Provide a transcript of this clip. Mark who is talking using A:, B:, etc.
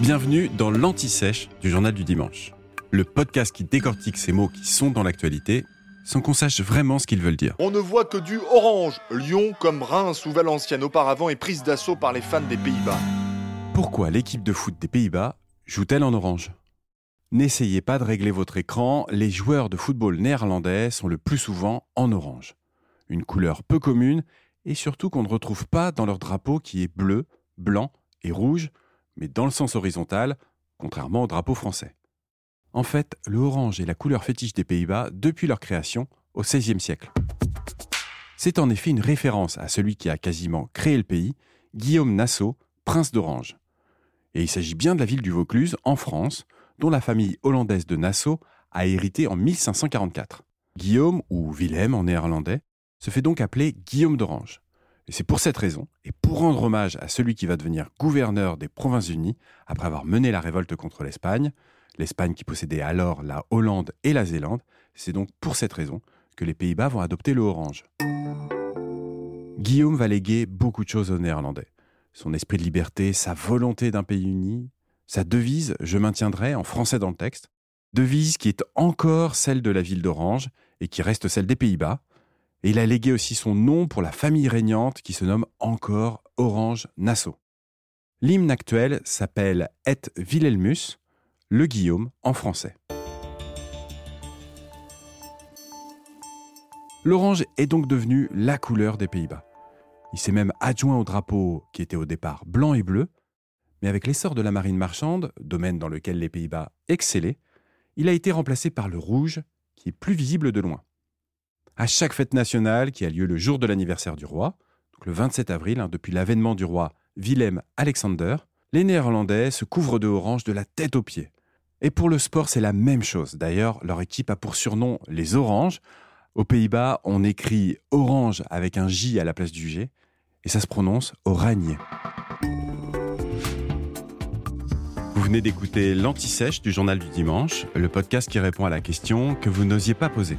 A: Bienvenue dans l'Anti-Sèche du Journal du Dimanche, le podcast qui décortique ces mots qui sont dans l'actualité sans qu'on sache vraiment ce qu'ils veulent dire.
B: On ne voit que du orange. Lyon, comme Reims ou Valenciennes auparavant, est prise d'assaut par les fans des Pays-Bas.
A: Pourquoi l'équipe de foot des Pays-Bas joue-t-elle en orange? N'essayez pas de régler votre écran, les joueurs de football néerlandais sont le plus souvent en orange. Une couleur peu commune et surtout qu'on ne retrouve pas dans leur drapeau qui est bleu, blanc et rouge, mais dans le sens horizontal, contrairement au drapeau français. En fait, le orange est la couleur fétiche des Pays-Bas depuis leur création au XVIe siècle. C'est en effet une référence à celui qui a quasiment créé le pays, Guillaume Nassau, prince d'Orange. Et il s'agit bien de la ville du Vaucluse, en France, dont la famille hollandaise de Nassau a hérité en 1544. Guillaume, ou Willem en néerlandais, se fait donc appeler Guillaume d'Orange. Et c'est pour cette raison, et pour rendre hommage à celui qui va devenir gouverneur des Provinces-Unies après avoir mené la révolte contre l'Espagne, l'Espagne qui possédait alors la Hollande et la Zélande, c'est donc pour cette raison que les Pays-Bas vont adopter le orange. Guillaume va léguer beaucoup de choses aux Néerlandais. Son esprit de liberté, sa volonté d'un pays uni, sa devise Je maintiendrai en français dans le texte, devise qui est encore celle de la ville d'Orange et qui reste celle des Pays-Bas. Il a légué aussi son nom pour la famille régnante qui se nomme encore Orange Nassau. L'hymne actuel s'appelle Et Wilhelmus, le Guillaume en français. L'orange est donc devenu la couleur des Pays-Bas. Il s'est même adjoint au drapeau qui était au départ blanc et bleu, mais avec l'essor de la marine marchande, domaine dans lequel les Pays-Bas excellaient, il a été remplacé par le rouge, qui est plus visible de loin. À chaque fête nationale qui a lieu le jour de l'anniversaire du roi, le 27 avril, hein, depuis l'avènement du roi Willem Alexander, les Néerlandais se couvrent de orange de la tête aux pieds. Et pour le sport, c'est la même chose. D'ailleurs, leur équipe a pour surnom les Oranges. Aux Pays-Bas, on écrit Orange avec un J à la place du G, et ça se prononce Oranje. Vous venez d'écouter l'Anti-Sèche du Journal du Dimanche, le podcast qui répond à la question que vous n'osiez pas poser.